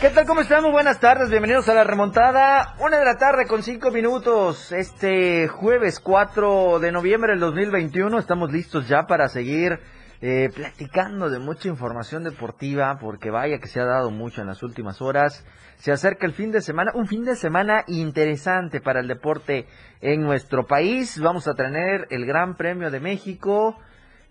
¿Qué tal? ¿Cómo están? Muy buenas tardes. Bienvenidos a la remontada. Una de la tarde con cinco minutos. Este jueves 4 de noviembre del 2021. Estamos listos ya para seguir eh, platicando de mucha información deportiva. Porque vaya que se ha dado mucho en las últimas horas. Se acerca el fin de semana. Un fin de semana interesante para el deporte en nuestro país. Vamos a tener el Gran Premio de México.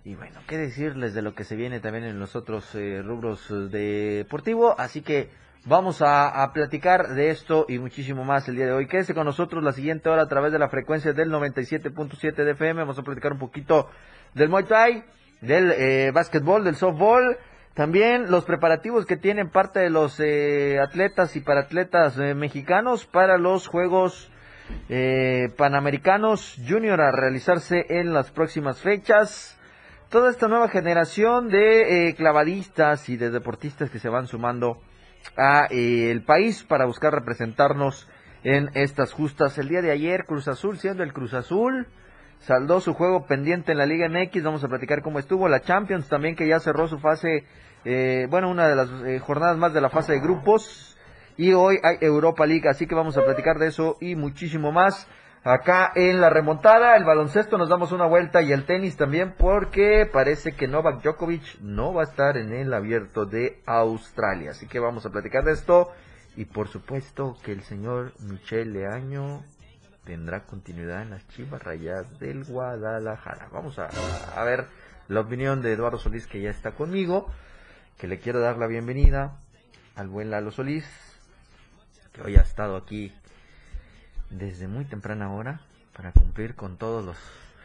Y bueno, qué decirles de lo que se viene también en los otros eh, rubros eh, deportivos. Así que Vamos a, platicar de esto y muchísimo más el día de hoy. Quédese con nosotros la siguiente hora a través de la frecuencia del 97.7 de FM. Vamos a platicar un poquito del Muay Thai, del eh, básquetbol, del softball. También los preparativos que tienen parte de los eh, atletas y paratletas eh, mexicanos para los Juegos eh, Panamericanos Junior a realizarse en las próximas fechas. Toda esta nueva generación de clavadistas y de deportistas que se van sumando a eh, el país para buscar representarnos en estas justas. El día de ayer, Cruz Azul, siendo el Cruz Azul, saldó su juego pendiente en la Liga MX. Vamos a platicar cómo estuvo. La Champions también, que ya cerró su fase, eh, bueno, una de las eh, jornadas más de la fase de grupos. Y hoy hay Europa League, así que vamos a platicar de eso y muchísimo más. Acá en la remontada, el baloncesto nos damos una vuelta y el tenis también porque parece que Novak Djokovic no va a estar en el abierto de Australia. Así que vamos a platicar de esto y por supuesto que el señor Michel Leaño tendrá continuidad en las Chivas Rayas del Guadalajara. Vamos a ver la opinión de Eduardo Solís que ya está conmigo, que le quiero dar la bienvenida al buen Lalo Solís, que hoy ha estado aquí desde muy temprana hora para cumplir con todos los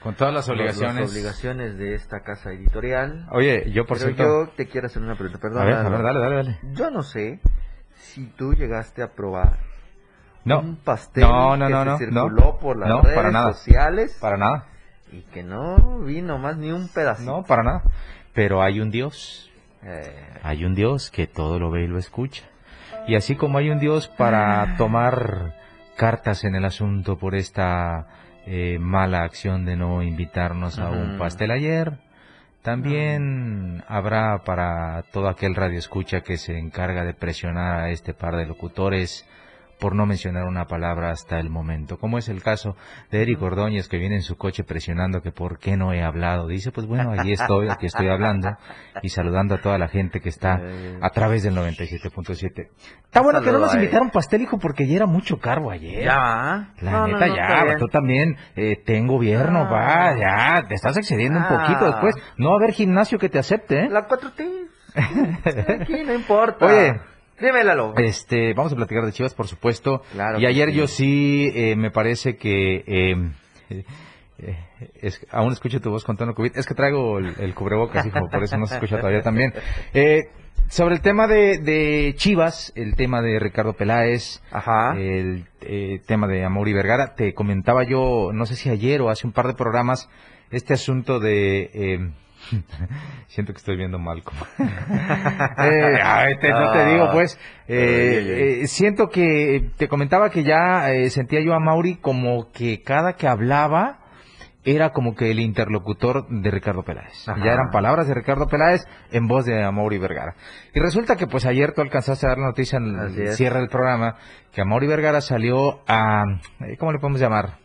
con todas las obligaciones obligaciones de esta casa editorial. Oye, yo por Pero cierto, yo te quiero hacer una pregunta, perdón. a ver, a ver, dale, dale, dale. Yo no sé si tú llegaste a probar No, un pastel No, no, que no, se circuló por las redes para nada. sociales para nada, y que no vino más ni un pedacito. no, para nada. Pero hay un Dios, Eh, hay un Dios que todo lo ve y lo escucha. Y así como hay un Dios para tomar cartas en el asunto por esta eh, mala acción de no invitarnos a un pastel ayer, también habrá para todo aquel radio escucha que se encarga de presionar a este par de locutores por no mencionar una palabra hasta el momento, como es el caso de Eric Ordóñez que viene en su coche presionando que por qué no he hablado. Dice, pues bueno, allí estoy, aquí estoy hablando y saludando a toda la gente que está a través del 97.7. Está bueno que no nos invitaron pastel, hijo, porque ya era mucho cargo ayer. ya. La No, no, neta, no, ya, tú también, eh, ten gobierno, Ah. va, ya, te estás excediendo un Ah. poquito después. No va a haber gimnasio que te acepte, ¿eh? La 4T. Aquí no importa. Oye. Dímelo. Este, vamos a platicar de Chivas, por supuesto. Claro y ayer sí. yo sí, eh, me parece que... eh, eh, es- aún escucho tu voz con tono COVID. Es que traigo el, el cubrebocas, hijo, por eso no se escucha todavía también. Eh, sobre el tema de, de Chivas, el tema de Ricardo Peláez, Ajá. el eh, tema de Amaury Vergara, te comentaba yo, no sé si ayer o hace un par de programas, este asunto de... eh, siento que estoy viendo mal como... Eh, no te digo, pues. eh, ay, ay. eh, siento que te comentaba que ya eh, sentía yo a Mauri como que cada que hablaba era como que el interlocutor de Ricardo Peláez. Ajá. Ya eran palabras de Ricardo Peláez en voz de Amaury Vergara. Y resulta que pues ayer tú alcanzaste a dar la noticia en el cierre del programa que Amaury Vergara salió a, eh, ¿cómo le podemos llamar?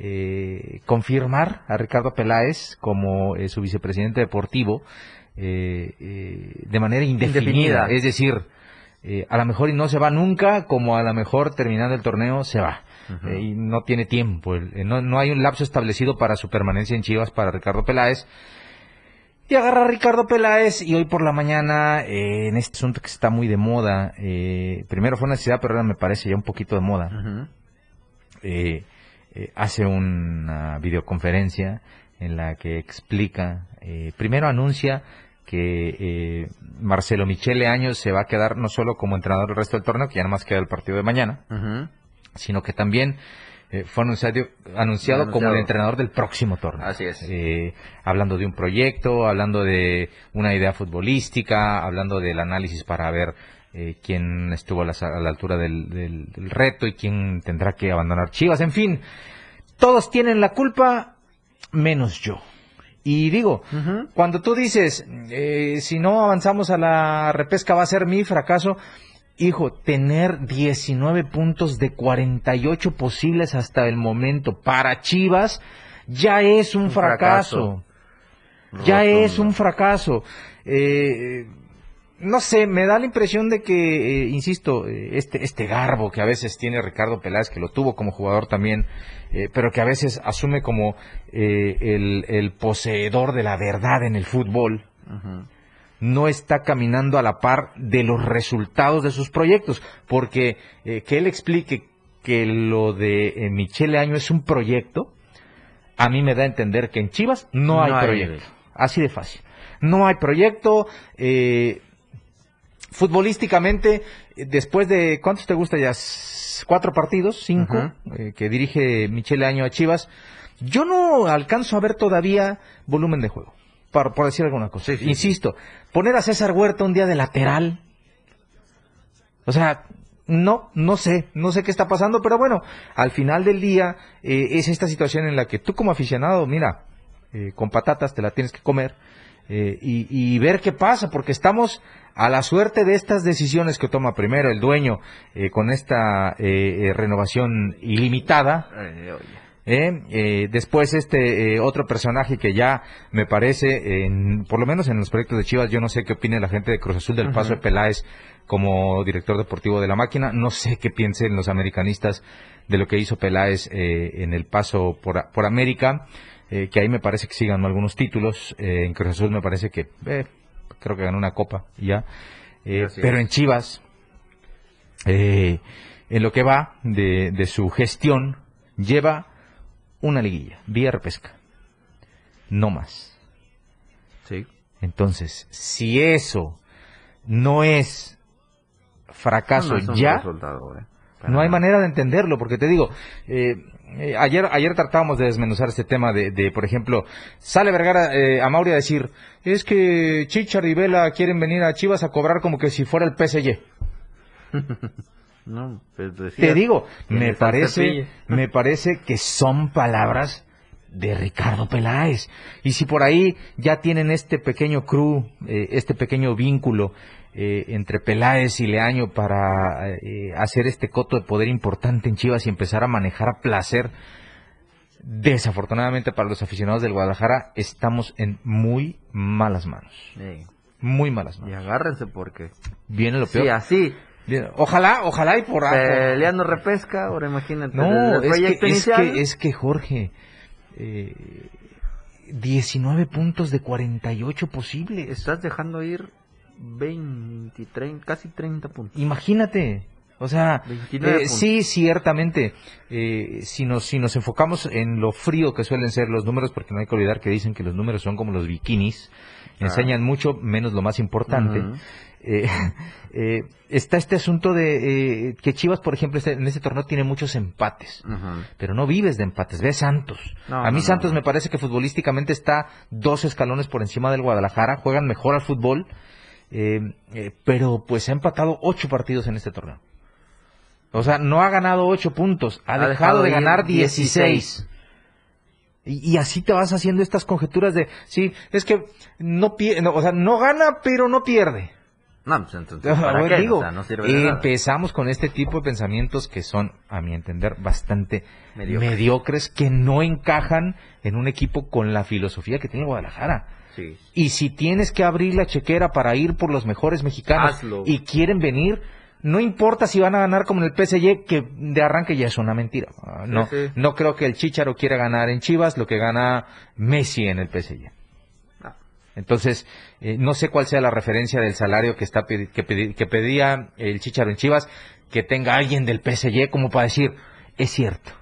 Eh, confirmar a Ricardo Peláez como eh, su vicepresidente deportivo eh, eh, de manera indefinida. Indefinida. Es decir, eh, a lo mejor y no se va nunca, como a lo mejor terminando el torneo se va. Y no tiene tiempo. No, no hay un lapso establecido para su permanencia en Chivas para Ricardo Peláez. Y agarra a Ricardo Peláez y hoy por la mañana, eh, en este asunto que está muy de moda, eh, primero fue una necesidad, pero ahora me parece ya un poquito de moda, eh, eh, hace una videoconferencia en la que explica, eh, primero anuncia que eh, Marcelo Michele Años se va a quedar no solo como entrenador el resto del torneo, que ya nada más queda el partido de mañana, sino que también eh, fue anunciado, anunciado, como el entrenador del próximo torneo. Así es. Eh, hablando de un proyecto, hablando de una idea futbolística, hablando del análisis para ver eh, quién estuvo a la, a la altura del, del, del, reto y quién tendrá que abandonar Chivas. En fin, todos tienen la culpa menos yo. Y digo, uh -huh. cuando tú dices, eh, si no avanzamos a la repesca va a ser mi fracaso, hijo, tener 19 puntos de 48 posibles hasta el momento para Chivas ya es un, un fracaso. fracaso. Ya es un fracaso. Eh, no sé, me da la impresión de que, eh, insisto, este, este garbo que a veces tiene Ricardo Peláez, que lo tuvo como jugador también, eh, pero que a veces asume como eh, el, el, poseedor de la verdad en el fútbol, uh -huh. no está caminando a la par de los resultados de sus proyectos, porque eh, que él explique que lo de Michele Año es un proyecto, a mí me da a entender que en Chivas no, no hay, hay proyecto, así de fácil. No hay proyecto, eh, futbolísticamente, después de, ¿cuántos te gusta ya? Cuatro partidos, cinco, uh -huh. eh, que dirige Michele Año a Chivas. Yo no alcanzo a ver todavía volumen de juego, por, por decir alguna cosa. Sí, sí, Insisto, poner a César Huerta un día de lateral. O sea, no, no sé, no sé qué está pasando, pero bueno, al final del día eh, es esta situación en la que tú como aficionado, mira, eh, con patatas te la tienes que comer eh, y, y, ver qué pasa, porque estamos a la suerte de estas decisiones que toma primero el dueño eh, con esta eh, renovación ilimitada. después este otro personaje que ya me parece, en, por lo menos en los proyectos de Chivas, yo no sé qué opine la gente de Cruz Azul del uh -huh. paso de Peláez como director deportivo de la máquina, no sé qué piensen los americanistas de lo que hizo Peláez en el paso por, por América eh, que ahí me parece que sí ganó algunos títulos, eh, en Cruz Azul me parece que eh, creo que ganó una copa ya, pero en Chivas, en lo que va de, de, su gestión, lleva una liguilla, vía repesca, no más. Sí. Entonces, si eso no es fracaso no, no es no hay manera de entenderlo, porque te digo, eh, eh, ayer, ayer tratábamos de desmenuzar este tema de, de por ejemplo, sale Vergara eh, a Mauri a decir, es que Chichar y Vela quieren venir a Chivas a cobrar como que si fuera el PSG. no, pues Te digo, me parece, me parece que son palabras de Ricardo Peláez. Y si por ahí ya tienen este pequeño crew, eh, este pequeño vínculo eh, entre Peláez y Leaño para eh, hacer este coto de poder importante en Chivas y empezar a manejar a placer. Desafortunadamente para los aficionados del Guadalajara estamos en muy malas manos. Sí. Muy malas manos. Y agárrense porque viene lo peor. Sí, así. Ojalá, ojalá y por peleando repesca, ahora imagínate. No, el, el es, que, es, que, es que Jorge, eh, 19 puntos de 48 posibles. Estás dejando ir 20, 30, casi 30 puntos. Imagínate. O sea, eh, sí, ciertamente, eh, si, nos, si nos enfocamos en lo frío que suelen ser los números, porque no hay que olvidar que dicen que los números son como los bikinis, ah. enseñan mucho, menos lo más importante. Uh -huh. eh, está este asunto de que Chivas, por ejemplo, este, en este torneo tiene muchos empates, uh -huh. pero no vives de empates, ve Santos. No, A mí no, Santos no. me parece que futbolísticamente está dos escalones por encima del Guadalajara, juegan mejor al fútbol. Eh, eh, pero pues ha empatado ocho partidos en este torneo. O sea, no ha ganado ocho puntos, ha, ha dejado, dejado, de ganar 16. Y, y, así te vas haciendo estas conjeturas de, sí, es que no no, o sea, no gana, pero no pierde. No, pues entonces, ¿para qué? Digo, o sea, no sirve empezamos con este tipo de pensamientos que son, a mi entender, bastante mediocres, que no encajan en un equipo con la filosofía que tiene Guadalajara. Sí. Y si tienes que abrir la chequera para ir por los mejores mexicanos Hazlo. y quieren venir, no importa si van a ganar como en el PSG, que de arranque ya es una mentira. No, sí, sí. no creo que el Chicharo quiera ganar en Chivas lo que gana Messi en el PSG. Ah. Entonces, eh, no sé cuál sea la referencia del salario que, está, que, que pedía el Chicharo en Chivas, que tenga alguien del PSG como para decir, es cierto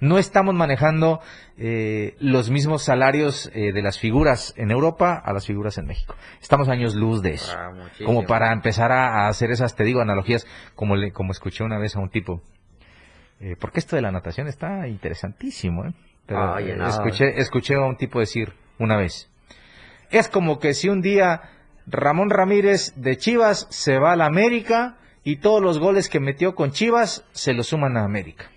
no estamos manejando eh, los mismos salarios eh, de las figuras en Europa a las figuras en México. Estamos años luz de eso. Ah, como para empezar a, a, hacer esas, te digo, analogías, como, le, como escuché una vez a un tipo Eh, porque esto de la natación está interesantísimo, ¿eh? Pero, eh, no. escuché, escuché a un tipo decir una vez, es como que si un día Ramón Ramírez de Chivas se va a la América y todos los goles que metió con Chivas se los suman a América.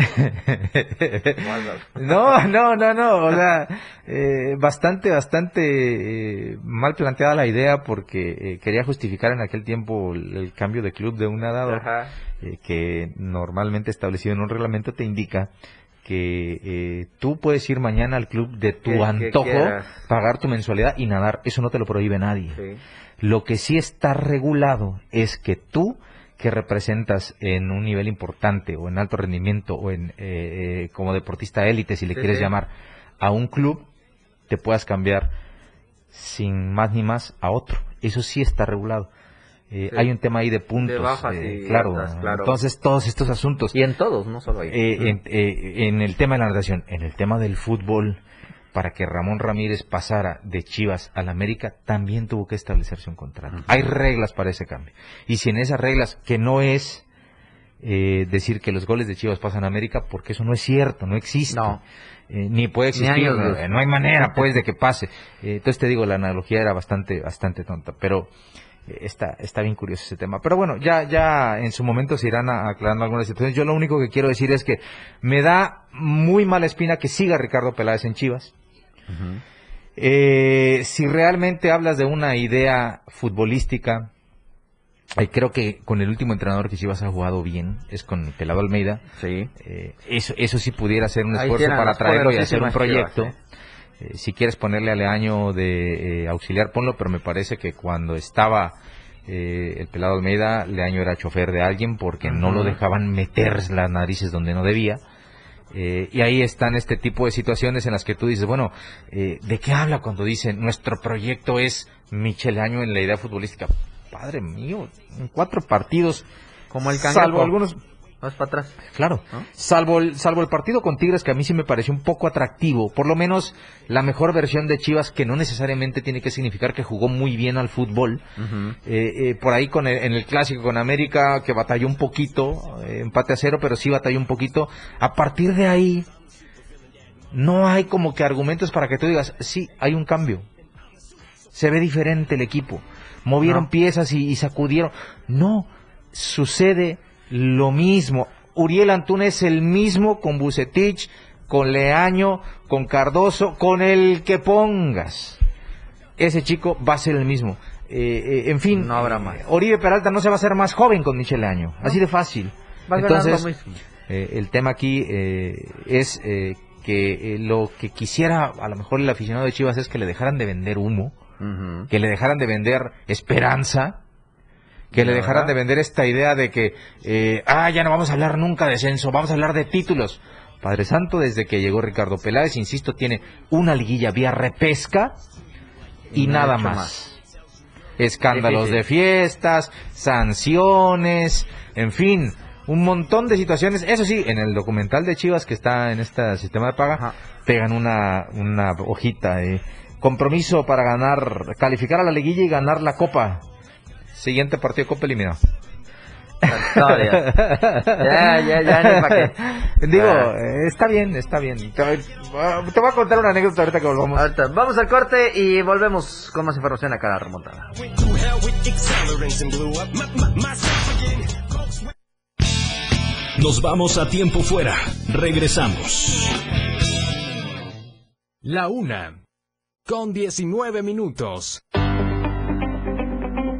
No, no, no, no, o sea, eh, bastante, bastante eh, mal planteada la idea porque eh, quería justificar en aquel tiempo el, el cambio de club de un nadador que normalmente establecido en un reglamento te indica que eh, tú puedes ir mañana al club de tu Que- antojo, pagar tu mensualidad y nadar, eso no te lo prohíbe nadie. Sí. Lo que sí está regulado es que tú, que representas en un nivel importante o en alto rendimiento o en eh, eh, como deportista élite, si le Sí, quieres sí. llamar, a un club, te puedas cambiar sin más ni más a otro. Eso sí está regulado. Eh, Sí. Hay un tema ahí de puntos, bajas eh, y claro, altas, claro. Entonces todos estos asuntos. Y en todos, no solo ahí. Eh, en, en el tema de la natación, en el tema del fútbol, para que Ramón Ramírez pasara de Chivas al América, también tuvo que establecerse un contrato. Hay reglas para ese cambio. Y si en esas reglas, que no es eh, decir que los goles de Chivas pasan a América, porque eso no es cierto, no existe. No. Eh, ni puede existir, años no, hay manera pues de que pase. Eh, entonces te digo, la analogía era bastante, bastante tonta, pero eh, está, está bien curioso ese tema. Pero bueno, ya, ya en su momento se irán a- aclarando algunas situaciones. Yo lo único que quiero decir es que me da muy mala espina que siga Ricardo Peláez en Chivas. Eh, si realmente hablas de una idea futbolística, eh, creo que con el último entrenador que Chivas ha jugado bien es con Pelado Almeida. Sí. Eh, eso, eso sí pudiera ser un Ahí esfuerzo para traerlo y hacer un proyecto. Chivas, Eh, si quieres ponerle al año de eh, auxiliar, ponlo, pero me parece que cuando estaba eh, el pelado Almeida, Leaño era chofer de alguien porque no lo dejaban meter las narices donde no debía. Eh, y ahí están este tipo de situaciones en las que tú dices, bueno, eh, ¿de qué habla cuando dice nuestro proyecto es Michel Año en la idea futbolística? Padre mío, en cuatro partidos, Como el salvo algunos, Vas para atrás. Claro, ¿No? salvo el, salvo el partido con Tigres que a mí sí me pareció un poco atractivo, por lo menos la mejor versión de Chivas que no necesariamente tiene que significar que jugó muy bien al fútbol. Eh, eh, por ahí con el- en el clásico con América que batalló un poquito, eh, empate a cero, pero sí batalló un poquito. A partir de ahí no hay como que argumentos para que tú digas, sí, hay un cambio. Se ve diferente el equipo. Movieron No. piezas y, y sacudieron. No, sucede lo mismo. Uriel Antún es el mismo con Bucetich, con Leaño, con Cardoso, con el que pongas. Ese chico va a ser el mismo. Eh, eh, en fin, No habrá más. eh, Oribe Peralta no se va a hacer más joven con Michel Leaño. Así de fácil. Entonces, eh, el tema aquí eh, es eh, que lo que quisiera a lo mejor el aficionado de Chivas es que le dejaran de vender humo, que le dejaran de vender esperanza, que le dejaran de vender esta idea de que, eh, ah, ya no vamos a hablar nunca de descenso, vamos a hablar de títulos. Padre Santo, desde que llegó Ricardo Peláez, insisto, tiene una liguilla vía repesca y, Y no ha nada más. más. Escándalos Difícil. de fiestas, sanciones, en fin, un montón de situaciones. Eso sí, en el documental de Chivas que está en este sistema de paga, Ajá. pegan una, una hojita de compromiso para ganar, calificar a la liguilla y ganar la copa. Siguiente partido Copa eliminado. Ya, ya, ya, qué. Digo, Ah. está bien, está bien. Te, te voy a contar una anécdota ahorita que volvamos. Ahorita, vamos al corte y volvemos con más información acá a la remontada. Nos vamos a tiempo fuera. Regresamos. La una. Con 19 minutos.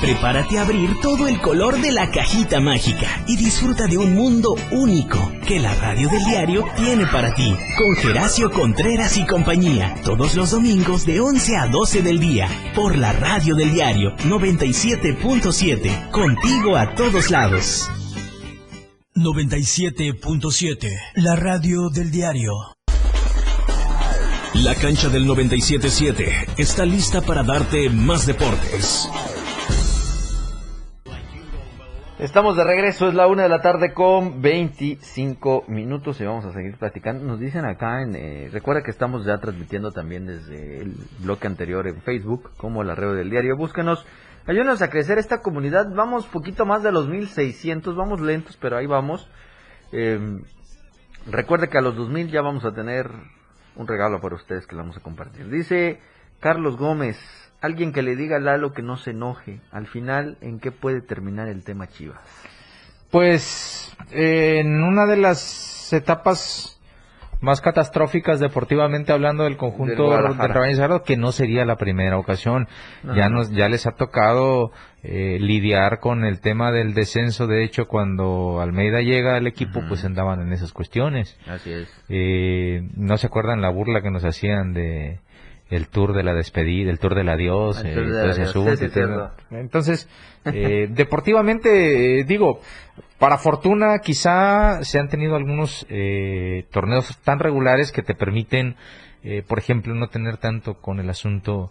Prepárate a abrir todo el color de la cajita mágica y disfruta de un mundo único que la radio del diario tiene para ti. Con Geracio Contreras y compañía, todos los domingos de 11 a 12 del día, por la radio del diario 97.7, contigo a todos lados. 97.7, la radio del diario. La cancha del 97.7 está lista para darte más deportes. Estamos de regreso, es la una de la tarde con 25 minutos y vamos a seguir platicando. Nos dicen acá, en, eh, recuerda que estamos ya transmitiendo también desde el bloque anterior en Facebook, como la red del diario. Búsquenos, ayúdenos a crecer esta comunidad. Vamos poquito más de los 1600, vamos lentos, pero ahí vamos. Eh, recuerde que a los 2000 ya vamos a tener un regalo para ustedes que le vamos a compartir. Dice Carlos Gómez, alguien que le diga a Lalo que no se enoje. Al final, ¿en qué puede terminar el tema Chivas? Pues en una de las etapas más catastróficas deportivamente hablando del conjunto Del de. Trabajo que no sería la primera ocasión. No, ya no. nos ya les ha tocado eh, lidiar con el tema del descenso. De hecho, cuando Almeida llega al equipo, pues andaban en esas cuestiones. Así es. Eh, no se acuerdan la burla que nos hacían de el tour de la despedida, el tour del adiós, El tour del todo ese adiós, asunto sí, sí. Entonces, eh, deportivamente, eh, digo, para fortuna quizá se han tenido algunos eh, torneos tan regulares que te permiten, eh, por ejemplo, no tener tanto con el asunto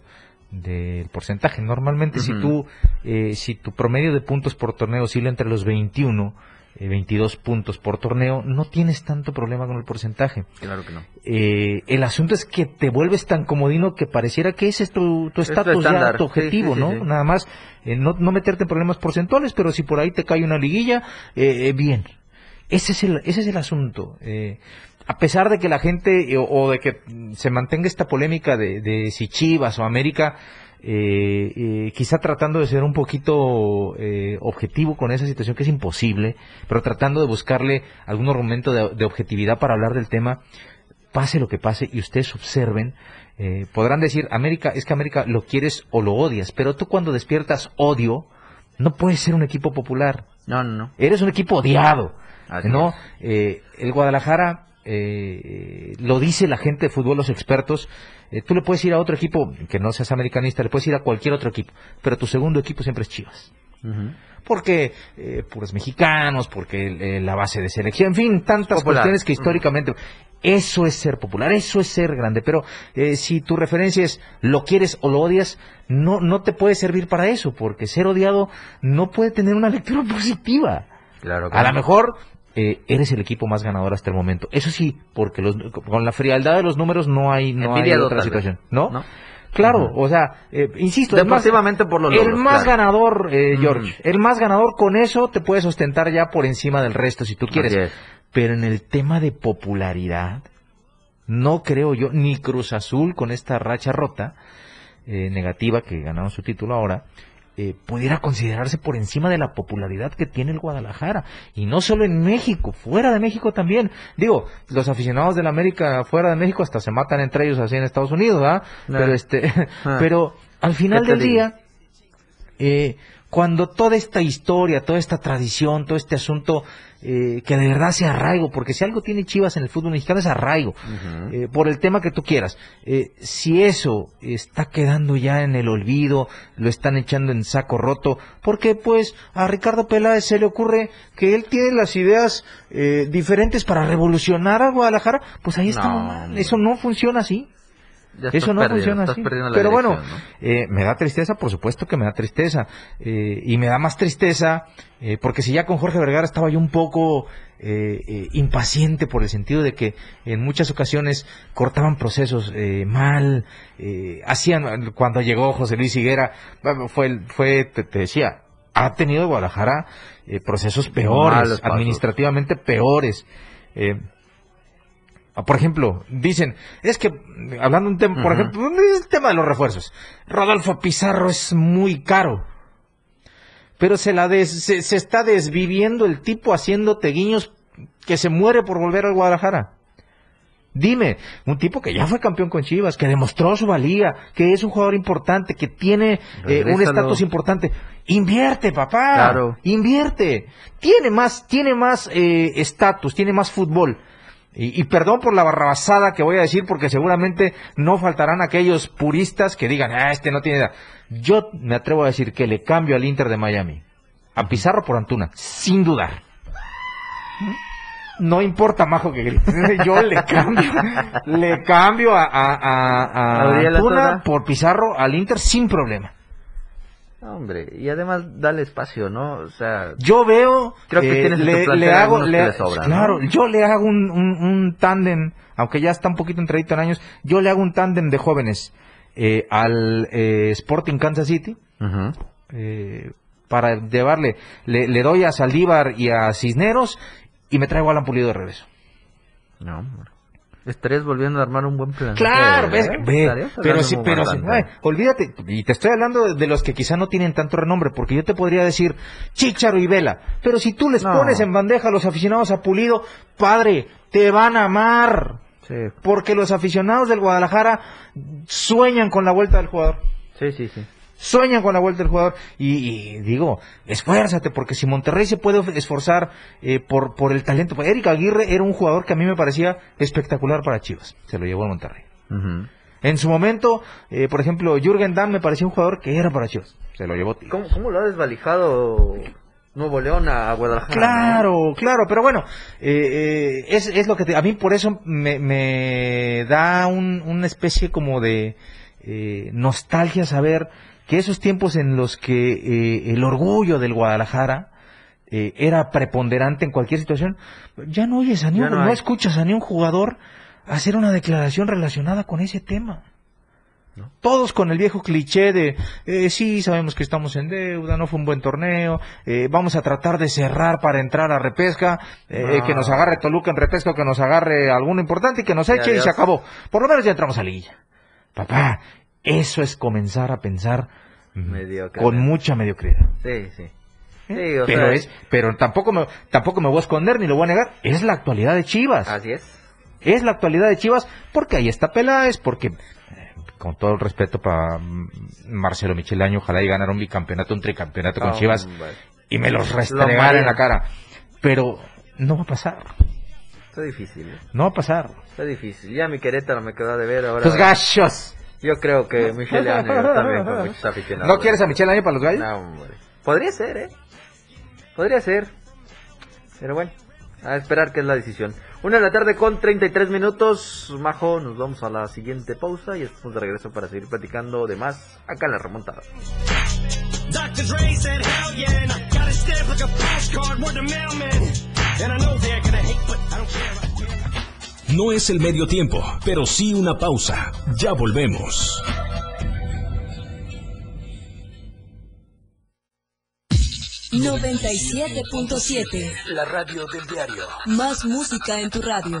del porcentaje. Normalmente si tú, eh, si tu promedio de puntos por torneo oscila entre los 21, eh, 22 puntos por torneo, no tienes tanto problema con el porcentaje. Claro que no. Eh, el asunto es que te vuelves tan comodino que pareciera que ese es tu tu Es tu estatus, tu Sí, objetivo, sí, sí, ¿no? sí. Nada más eh, no, no meterte en problemas porcentuales, pero si por ahí te cae una liguilla, eh, eh, bien. Ese es el, ese es el asunto. Eh, a pesar de que la gente, o, o de que se mantenga esta polémica de, de si Chivas o América, eh, eh, quizá tratando de ser un poquito eh, objetivo con esa situación que es imposible, pero tratando de buscarle algún argumento de, de objetividad para hablar del tema, pase lo que pase y ustedes observen, eh, podrán decir, América, es que América lo quieres o lo odias, pero tú cuando despiertas odio, no puedes ser un equipo popular, No, no, no. eres un equipo odiado, Así ¿no? Eh, el Guadalajara, eh, lo dice la gente de fútbol, los expertos, eh, tú le puedes ir a otro equipo que no seas americanista, le puedes ir a cualquier otro equipo, pero tu segundo equipo siempre es Chivas. Porque eh, puros mexicanos, porque la base de selección, en fin, tantas Popular. cuestiones que históricamente eso es ser popular, eso es ser grande, pero si tu referencia es lo quieres o lo odias, no no te puede servir para eso, porque ser odiado no puede tener una lectura positiva. Claro que A lo mejor eh, eres el equipo más ganador hasta el momento. Eso sí, porque los- con la frialdad de los números no hay no hay otra situación. ¿no? ¿No? Claro, o sea, eh, insisto, el más- Deportivamente por los el logros, más claro. ganador, eh. George, el más ganador con eso te puedes ostentar ya por encima del resto si tú quieres. Pero en el tema de popularidad, no creo yo, ni Cruz Azul con esta racha rota eh, negativa que ganaron su título ahora, eh, pudiera considerarse por encima de la popularidad que tiene el Guadalajara. Y no solo en México, fuera de México también. Digo, los aficionados del América fuera de México hasta se matan entre ellos así en Estados Unidos, ¿ah? No. Pero este, Ah. pero al final ¿Qué te del digo? día, eh, cuando toda esta historia, toda esta tradición, todo este asunto eh, que de verdad sea arraigo, porque si algo tiene Chivas en el fútbol mexicano es arraigo, eh, por el tema que tú quieras. Eh, si eso está quedando ya en el olvido, lo están echando en saco roto, porque pues a Ricardo Peláez se le ocurre que él tiene las ideas eh, diferentes para revolucionar a Guadalajara, pues ahí está No. Eso no funciona así. Eso no funciona así. Pero bueno, eh, me da tristeza, por supuesto que me da tristeza. Eh, y me da más tristeza eh, porque si ya con Jorge Vergara estaba yo un poco eh, impaciente por el sentido de que en muchas ocasiones cortaban procesos eh, mal, eh, hacían, cuando llegó José Luis Higuera, fue, el- fue te, te decía, ha tenido Guadalajara eh, procesos peores, Malos administrativamente peores. Eh, Por ejemplo, dicen, es que, hablando de un tema, por ejemplo, el tema de los refuerzos. Rodolfo Pizarro es muy caro. Pero se la des- se, se está desviviendo el tipo haciendo guiños que se muere por volver al Guadalajara. Dime, un tipo que ya fue campeón con Chivas, que demostró su valía, que es un jugador importante, que tiene eh, un estatus importante. Invierte, papá. Claro. Invierte. Tiene más, tiene más eh, estatus, tiene más fútbol. Y, y perdón por la barrabasada que voy a decir, porque seguramente no faltarán aquellos puristas que digan, ah, este no tiene edad. Yo me atrevo a decir que le cambio al Inter de Miami. A Pizarro por Antuna, sin dudar. No importa, Majo, que grites. Yo le cambio. le cambio a, a, a, a ¿Abriría la Antuna por Pizarro al Inter sin problema. Hombre, y además dale espacio, ¿no? O sea, Yo veo, Creo que eh, tienes tu le, le hago, algunos que le- le sobran, claro, ¿no? yo le hago un, un, un tándem, aunque ya está un poquito entradito en años, yo le hago un tándem de jóvenes eh, al eh, Sporting Kansas City, eh, para llevarle, le, le doy a Saldívar y a Cisneros y me traigo a Alan Pulido de regreso. no, hombre. Estarías volviendo a armar un buen plan. Claro, ves, ¿eh? ve, pero sí, pero sí, olvídate, y te estoy hablando de, de los que quizá no tienen tanto renombre, porque yo te podría decir Chicharo y Vela, pero si tú les No. pones en bandeja a los aficionados a Pulido, padre, te van a amar, Sí, porque los aficionados del Guadalajara sueñan con la vuelta del jugador. sí, sí, sí. Sueñan con la vuelta del jugador y, y digo, esfuérzate, porque si Monterrey se puede esforzar eh, por, por el talento. Pues Eric Aguirre era un jugador que a mí me parecía espectacular para Chivas. Se lo llevó a Monterrey. Ujú. En su momento, eh, por ejemplo, Jürgen Damm me parecía un jugador que era para Chivas. Se lo llevó. ¿Cómo, ¿Cómo lo ha desvalijado Nuevo León a, Guadalajara? Claro, claro, pero bueno, eh, eh, es, es lo que te- a mí por eso me, me da un- una especie como de eh, nostalgia saber que esos tiempos en los que eh, el orgullo del Guadalajara eh, era preponderante en cualquier situación, ya no oyes a ni un- no escuchas a ni un jugador hacer una declaración relacionada con ese tema. Todos con el viejo cliché de, eh, sí, sabemos que estamos en deuda, no fue un buen torneo, eh, vamos a tratar de cerrar para entrar a repesca, eh, No. que nos agarre Toluca en repesca, o que nos agarre alguno importante y que nos eche y se acabó. Por lo menos ya entramos a liguilla. Papá, eso es comenzar a pensar Mediocre. con mucha mediocridad. Sí, sí. ¿eh? Sí, o pero sea- es, pero tampoco me, tampoco me voy a esconder ni lo voy a negar, es la actualidad de Chivas. Así es. Es la actualidad de Chivas porque ahí está Peláez, porque eh, con todo el respeto para Marcelo Michelaño, ojalá y ganara un bicampeonato, un tricampeonato con Chivas y me los Lo restregara en la cara. Pero no va a pasar, Está difícil, ¿eh? no va a pasar. Está difícil. Ya mi Querétaro me quedó de ver ahora. Los gachos. Yo creo que Michelle Año también con muchos aficionados. ¿No quieres a Michelaño para los gallos? No, hombre. Podría ser, ¿eh? Podría ser. Pero bueno, a esperar que es la decisión. Una de la tarde con 33 minutos. Majo, nos vamos a la siguiente pausa y estamos de regreso para seguir platicando de más acá en la remontada. Dr. Dre said, hell yeah, and I got it stamped like a postcard, word to mailman. And I know they're gonna hate, but I don't care. No es el medio tiempo, pero sí una pausa. Ya volvemos. .7 La radio del diario. Más música en tu radio.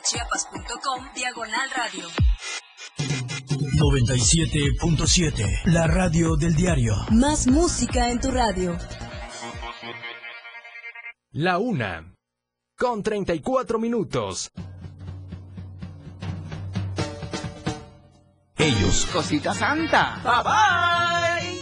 www.diariodechiapas.com Diagonal Radio 97.7. La radio del diario. Más música en tu radio La una. Con 34 minutos. Ellos, Cosita Santa.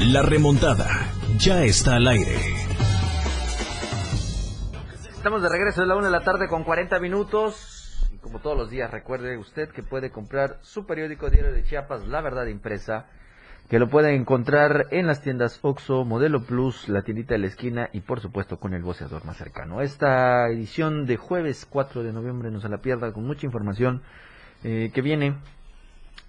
La remontada ya está al aire. Estamos de regreso, es la una de la tarde con 40 minutos. Y como todos los días, recuerde usted que puede comprar su periódico Diario de Chiapas, La Verdad Impresa, que lo puede encontrar en las tiendas Oxo, Modelo Plus, la tiendita de la esquina y por supuesto con el voceador más cercano. Esta edición de jueves 4 de noviembre no se la pierda con mucha información eh, que viene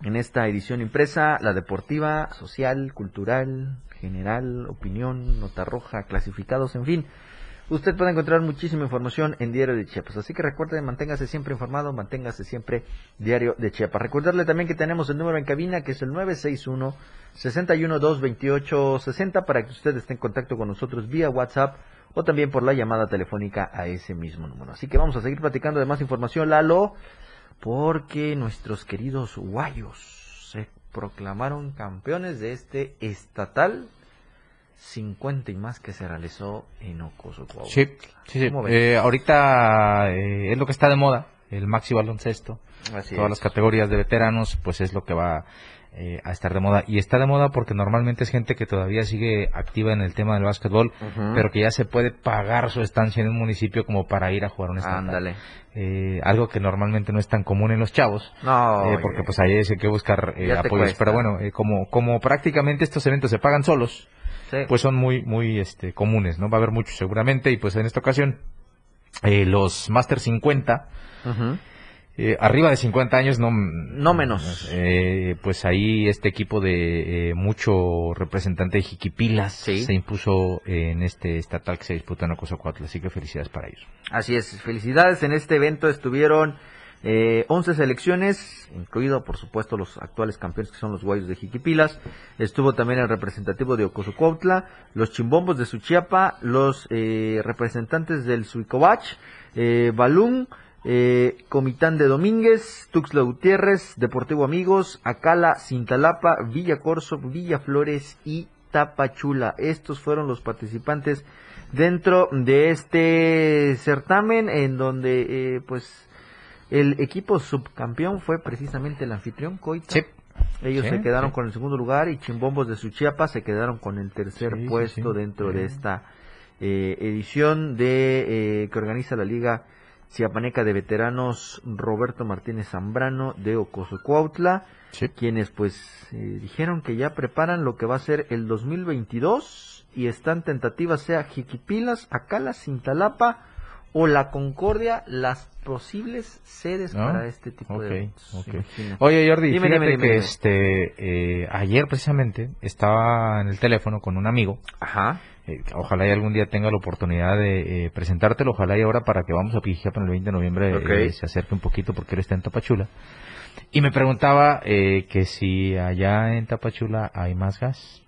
en esta edición impresa, la deportiva, social, cultural, general, opinión, nota roja, clasificados, en fin. Usted puede encontrar muchísima información en Diario de Chiapas. Así que recuerde, manténgase siempre informado, manténgase siempre Diario de Chiapas. Recordarle también que tenemos el número en cabina, que es el 961-61-228-60, para que usted esté en contacto con nosotros vía WhatsApp o también por la llamada telefónica a ese mismo número. Así que vamos a seguir platicando de más información, Lalo, porque nuestros queridos guayos se proclamaron campeones de este estatal 50 y más que se realizó en Ocoso. Sí, sí. Eh, ahorita eh, es lo que está de moda, el maxi baloncesto. Así Todas es. las categorías de veteranos, pues es lo que va eh, a estar de moda. Y está de moda porque normalmente es gente que todavía sigue activa en el tema del básquetbol, pero que ya se puede pagar su estancia en un municipio como para ir a jugar un. Ándale. Eh, algo que normalmente no es tan común en los chavos. No, Eh, porque pues ahí hay que buscar eh, apoyos. Pero bueno, eh, como, como prácticamente estos eventos se pagan solos, Sí. pues son muy, muy este, comunes, ¿no? Va a haber muchos seguramente y pues en esta ocasión eh, los Master 50, Ujú. Eh, arriba de 50 años, no, No menos. eh, pues ahí este equipo de eh, mucho representante de Jiquipilas Sí. se impuso en este estatal que se disputó en Ocosocuautla, así que felicidades para ellos. Así es, felicidades. En este evento estuvieron eh, 11 selecciones, incluido por supuesto los actuales campeones que son los Guayos de Jiquipilas. Estuvo también el representativo de Ocosocuautla, los Chimbombos de Suchiapa, los eh, representantes del Suicobach, eh, Balún, eh, Comitán de Domínguez, Tuxtla Gutiérrez, Deportivo Amigos, Acala, Cintalapa, Villa Corso, Villa Flores y Tapachula. Estos fueron los participantes dentro de este certamen en donde eh, pues el equipo subcampeón fue precisamente el anfitrión Coita. Ellos Sí, se quedaron sí. con el segundo lugar y Chimbombos de Suchiapa se quedaron con el tercer puesto dentro de esta eh, edición de eh, que organiza la Liga Chiapaneca de Veteranos Roberto Martínez Zambrano de Ocosocuautla, quienes pues eh, dijeron que ya preparan lo que va a ser el 2022 y están tentativas sea Jiquipilas, Acala, Cintalapa o La Concordia las posibles sedes ¿No? para este tipo de. Oye, Jordi, Dime, fíjate dime, dime, que este eh, ayer precisamente estaba en el teléfono con un amigo. Ajá. Eh, ojalá y algún día tenga la oportunidad de eh, presentártelo. Ojalá y ahora para que vamos a Pijijiapa el 20 de noviembre Ok. eh, se acerque un poquito porque él está en Tapachula. Y me preguntaba eh, que si allá en Tapachula hay más gas.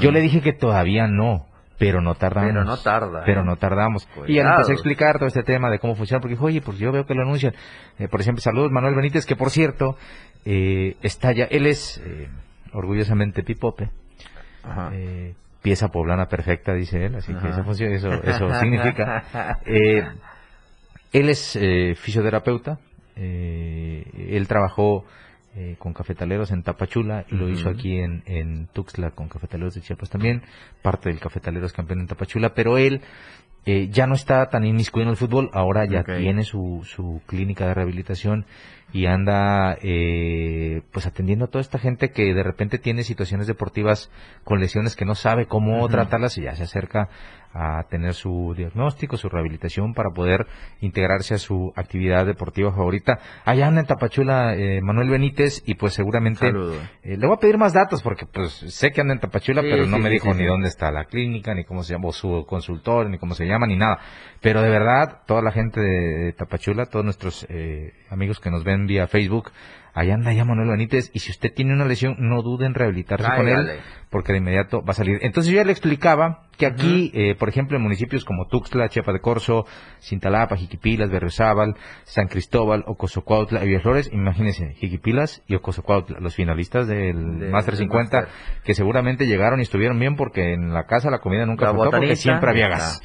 Yo le dije que todavía no, pero no tardamos. Pero no tarda, Pero no tardamos. Y ya empecé a explicar todo este tema de cómo funciona, porque dijo, oye, pues yo veo que lo anuncian. Eh, por ejemplo, saludos Manuel Benítez, que por cierto, eh, está ya, él es eh, orgullosamente pipope. Ajá. Eh, pieza poblana perfecta, dice él, así que Ajá. esa función, eso, eso significa. Eh, él es eh, fisioterapeuta, eh, él trabajó eh, con cafetaleros en Tapachula y lo hizo aquí en, en Tuxtla con cafetaleros de Chiapas también, parte del cafetaleros campeón en Tapachula, pero él eh, ya no está tan inmiscuido en el fútbol, ahora ya tiene su, su clínica de rehabilitación y anda eh, pues atendiendo a toda esta gente que de repente tiene situaciones deportivas con lesiones que no sabe cómo tratarlas y ya se acerca a tener su diagnóstico, su rehabilitación para poder integrarse a su actividad deportiva favorita. Allá anda en Tapachula eh, Manuel Benítez y pues seguramente eh, le voy a pedir más datos porque pues sé que anda en Tapachula, Sí, pero no sí, me dijo sí, ni dónde está la clínica, ni cómo se llama o su consultorio, ni cómo se llama, ni nada. Pero de verdad, toda la gente de Tapachula, todos nuestros eh, amigos que nos ven vía Facebook, Allá anda ya Manuel Benítez y si usted tiene una lesión, no dude en rehabilitarse con él. Porque de inmediato va a salir. Entonces yo ya le explicaba que aquí, eh, por ejemplo, en municipios como Tuxtla, Chiapa de Corzo, Cintalapa, Jiquipilas, Berriozábal, San Cristóbal, Ocosocuautla y Villaflores, imagínense, Jiquipilas y Ocosocuautla, los finalistas del Del- Master del 50, Master. que seguramente llegaron y estuvieron bien porque en la casa la comida nunca La faltó porque siempre había gas.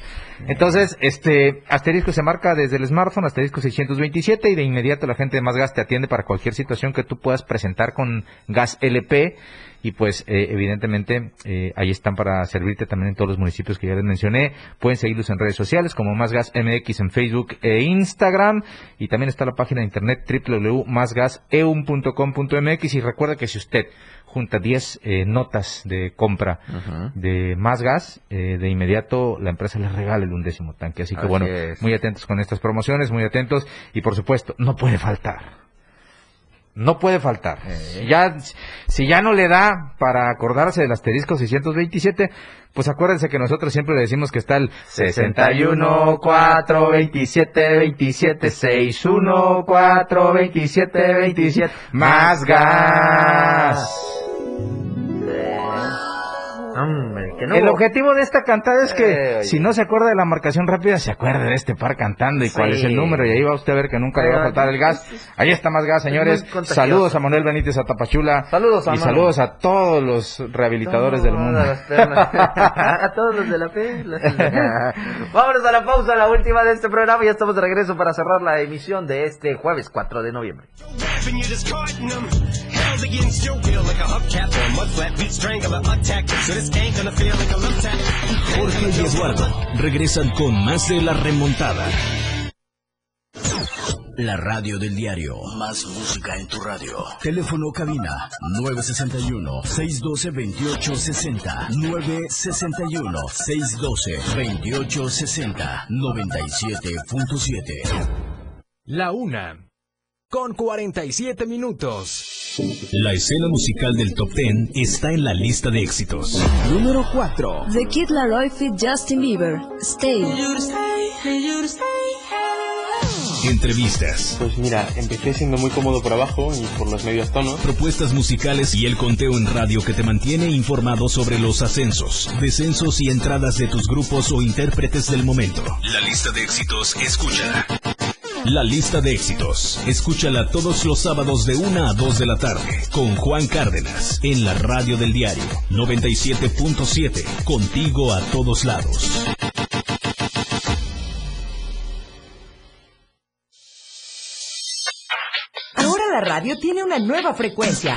Entonces, este asterisco se marca desde el smartphone, asterisco 627 y de inmediato la gente de Más Gas te atiende para cualquier situación que tú puedas presentar con gas LP y pues eh, evidentemente eh, ahí están para servirte también en todos los municipios que ya les mencioné. Pueden seguirlos en redes sociales como Más Gas MX en Facebook e Instagram y también está la página de internet www.másgaseum.com.mx y recuerda que si usted junta 10 eh, notas de compra de más gas, eh, de inmediato la empresa les regala el undécimo tanque. Así que Así bueno, es. muy atentos con estas promociones, muy atentos y por supuesto, no puede faltar. No puede faltar. Si ya, si ya no le da para acordarse del asterisco 627, pues acuérdense que nosotros siempre le decimos que está el 61 4 27 27 61 4 27 27 más gas. Hombre, que no El hubo- objetivo de esta cantada es que Eh, si no se acuerda de la marcación rápida, se acuerde de este par cantando y cuál es el número. Y ahí va usted a ver que nunca le va a faltar el gas. Ahí está más gas, señores. Saludos a Manuel Benítez a Tapachula. Saludos a Y saludos a todos los rehabilitadores del mundo. A todos los de la P. las- Vámonos a la pausa, la última de este programa. Ya estamos de regreso para cerrar la emisión de este jueves 4 de noviembre. Rapping, you're just carting them. Held against your will like a hubcap or a mud flat beat strangler attack. So this ain't gonna feel like a love tap. Jorge y Eduardo regresan con más de la remontada. La radio del diario. Más música en tu radio. Teléfono cabina 961-612-2860. 961-612-2860. 97.7. La una. Con 47 minutos. La escena musical del top 10 está en la lista de éxitos. Número 4. The Kid Laroi Fit Justin Bieber. Stay. Entrevistas, Pues mira, empecé siendo muy cómodo por abajo y por los medios tonos. propuestas musicales y el conteo en radio que te mantiene informado sobre los ascensos, descensos y entradas de tus grupos o intérpretes del momento. La lista de éxitos, escúchala. La lista de éxitos, escúchala todos los sábados de 1 a 2 de la tarde con Juan Cárdenas en la radio del diario 97.7, contigo a todos lados. Ahora la radio tiene una nueva frecuencia.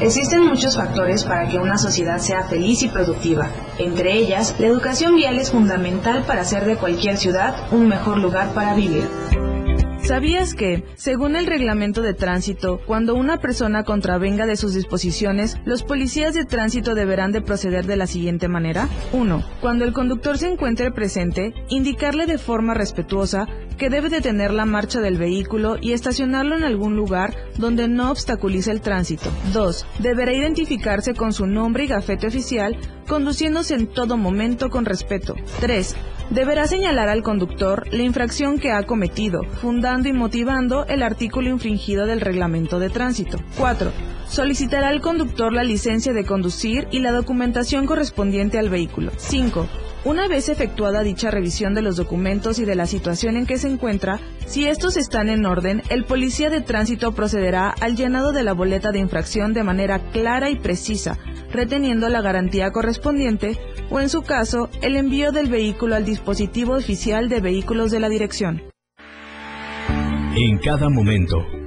Existen muchos factores para que una sociedad sea feliz y productiva. Entre ellas, la educación vial es fundamental para hacer de cualquier ciudad un mejor lugar para vivir. ¿Sabías que, según el reglamento de tránsito, cuando una persona contravenga de sus disposiciones, los policías de tránsito deberán de proceder de la siguiente manera? 1. Cuando el conductor se encuentre presente, indicarle de forma respetuosa que debe detener la marcha del vehículo y estacionarlo en algún lugar donde no obstaculice el tránsito. 2. Deberá identificarse con su nombre y gafete oficial, conduciéndose en todo momento con respeto. 3. Deberá señalar al conductor la infracción que ha cometido, fundando y motivando el artículo infringido del reglamento de tránsito. 4. Solicitará al conductor la licencia de conducir y la documentación correspondiente al vehículo. 5. Una vez efectuada dicha revisión de los documentos y de la situación en que se encuentra, si estos están en orden, el policía de tránsito procederá al llenado de la boleta de infracción de manera clara y precisa, reteniendo la garantía correspondiente o, en su caso, el envío del vehículo al dispositivo oficial de vehículos de la dirección. En cada momento,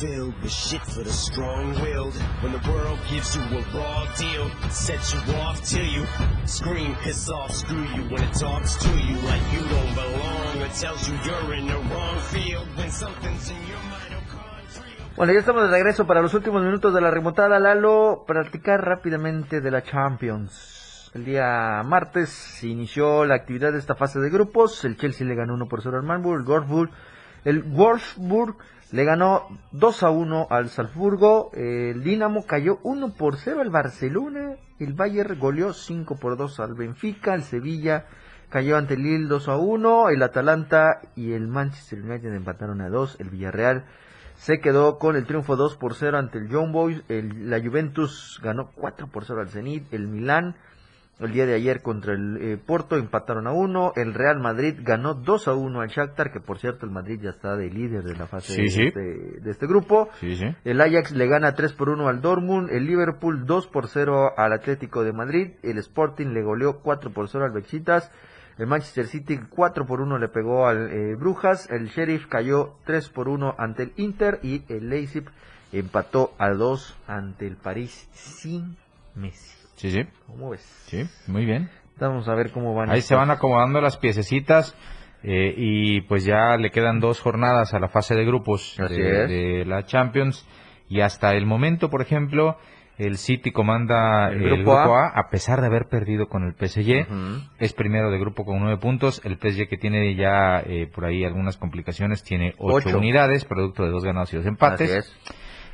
Filled with shit for the strong-willed. When the world gives you a raw deal, sets you off till you scream, piss off, screw you. When it talks to you like you don't belong, it tells you you're in the wrong field. When something's in your mitochondria. Bueno, ya estamos de regreso para los últimos minutos de la remontada. Lalo, practicar rápidamente de la Champions. El día martes se inició la actividad de esta fase de grupos. El Chelsea le ganó 1 por 0 al Manburg. El Wolfsburg le ganó 2 a 1 al Salzburgo. El Dinamo cayó 1 por 0 al Barcelona. El Bayern goleó 5 por 2 al Benfica. El Sevilla cayó ante el Lille 2 a 1. El Atalanta y el Manchester United empataron a 2. El Villarreal se quedó con el triunfo 2 por 0 ante el Young Boys. El, la Juventus ganó 4 por 0 al Zenit. El Milán el día de ayer contra el eh, Porto empataron a 1. El Real Madrid ganó 2 a 1 al Shakhtar, que por cierto el Madrid ya está de líder de la fase Sí, de, sí. Este, de este grupo. Sí. El Ajax le gana 3 por 1 al Dortmund. El Liverpool 2 por 0 al Atlético de Madrid. El Sporting le goleó 4 por 0 al Bexitas. El Manchester City 4 por 1 le pegó al eh, Brujas. El Sheriff cayó 3 por 1 ante el Inter. Y el Leipzig empató a 2 ante el París sin Messi. Sí, sí. ¿Cómo ves? Sí, muy bien. Vamos a ver cómo van. Ahí se van acomodando las piececitas eh, y pues ya le quedan dos jornadas a la fase de grupos de, la Champions y hasta el momento, por ejemplo, el City comanda El el, grupo A. a. a pesar de haber perdido con el PSG. Es primero de grupo con nueve puntos. El PSG que tiene ya eh, por ahí algunas complicaciones tiene ocho, Ocho. unidades, producto de dos ganados y dos empates. Así es.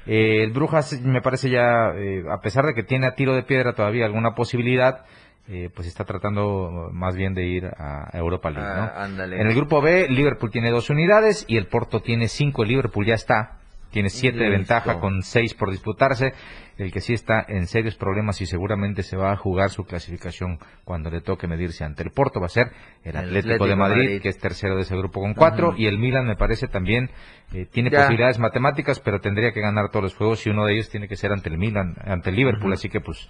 Eh, el Brujas me parece ya, eh, a pesar de que tiene a tiro de piedra todavía alguna posibilidad, eh, pues está tratando más bien de ir a Europa League, ¿no? Ah. En el grupo B, Liverpool tiene dos unidades y el Porto tiene cinco. El Liverpool ya está, tiene siete de ventaja con seis por disputarse. El que sí está en serios problemas y seguramente se va a jugar su clasificación cuando le toque medirse ante el Porto va a ser el El Atlético, de Madrid, Madrid. que es tercero de ese grupo con cuatro y el Milan me parece también eh, tiene Ya. posibilidades matemáticas, pero tendría que ganar todos los juegos y uno de ellos tiene que ser ante el Milan, ante el Liverpool, así que pues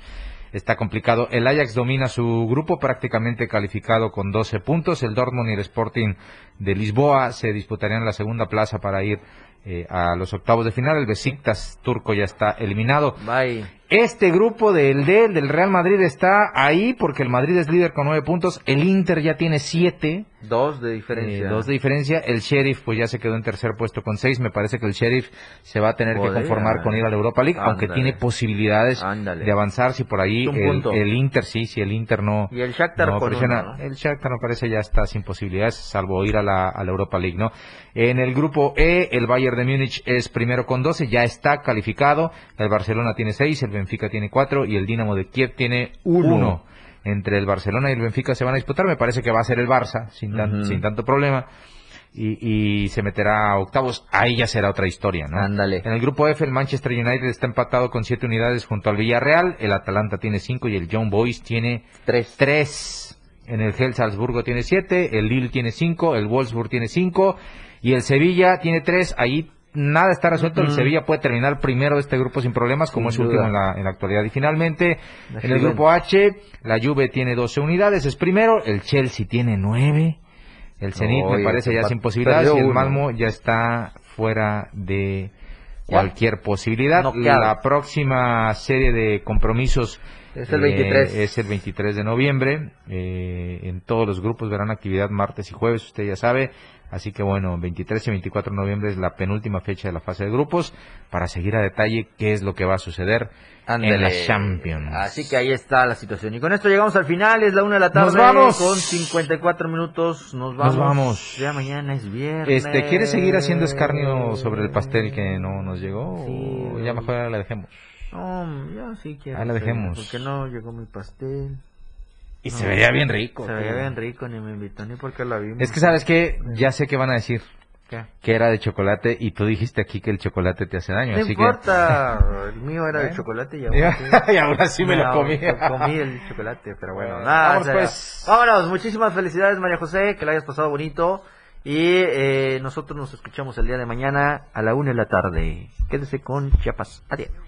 está complicado. El Ajax domina su grupo prácticamente calificado con 12 puntos. El Dortmund y el Sporting de Lisboa se disputarían la segunda plaza para ir eh, a los octavos de final. El Besiktas turco ya está eliminado. Bye. Este grupo del D, del Real Madrid, está ahí porque el Madrid es líder con nueve puntos. El Inter ya tiene siete. Dos de diferencia. Eh, dos de diferencia. El Sheriff pues ya se quedó en tercer puesto con seis. Me parece que el Sheriff se va a tener que conformar con ir a la Europa League, aunque tiene posibilidades Ándale. de avanzar si por ahí el, Inter sí, si el Inter no, Y el Shakhtar no presiona. El Shakhtar me parece ya está sin posibilidades, salvo ir a la, a la Europa League, ¿no? En el grupo E, el Bayern de Múnich es primero con 12, ya está calificado. El Barcelona tiene 6, el Benfica tiene 4 y el Dinamo de Kiev tiene 1. Uno. Entre el Barcelona y el Benfica se van a disputar, me parece que va a ser el Barça, sin, tan- sin tanto problema. Y, y se meterá a octavos, ahí ya será otra historia, ¿no? Ándale. En el grupo F, el Manchester United está empatado con 7 unidades junto al Villarreal, el Atalanta tiene 5 y el Young Boys tiene Tres. 3. En el Gel Salzburgo tiene 7, el Lille tiene 5, el Wolfsburg tiene 5 y el Sevilla tiene 3. Ahí nada está resuelto. El Ujú. Sevilla puede terminar primero este grupo sin problemas, como Sin es último en la, en la actualidad. Y finalmente, La en el grupo H, la Juve tiene 12 unidades, es primero. El Chelsea tiene 9. El Zenit me parece ya sin posibilidades y el. Malmo ya está fuera de cualquier posibilidad. La próxima serie de compromisos Es el eh, 23. es el 23 de noviembre. Eh, en todos los grupos verán actividad martes y jueves, usted ya sabe. Así que bueno, 23 y 24 de noviembre es la penúltima fecha de la fase de grupos para seguir a detalle qué es lo que va a suceder en la. Champions. Así que ahí está la situación. Y con esto llegamos al final, es la una de la tarde. Nos vamos. Con 54 minutos, nos vamos. Nos vamos. Ya mañana es viernes. Este, ¿Quiere seguir haciendo escarnio sobre el pastel que no nos llegó? Sí, o ya mejor la dejemos. No, ya sí quiero. Ahí la dejemos. Porque no llegó mi pastel. Y se veía bien rico. Se veía bien rico, ni me invitó ni porque la vimos. Es que sabes que ya sé qué van a decir. ¿Qué? Que era de chocolate y tú dijiste aquí que el chocolate te hace daño. No así importa, el mío era de chocolate y aún así me lo comí. comí el chocolate, pero bueno. Bueno, nada, vamos, pues. Vámonos, muchísimas felicidades María José, que la hayas pasado bonito. Y eh, nosotros nos escuchamos el día de mañana a la una de la tarde. Quédese con Chiapas. Adiós.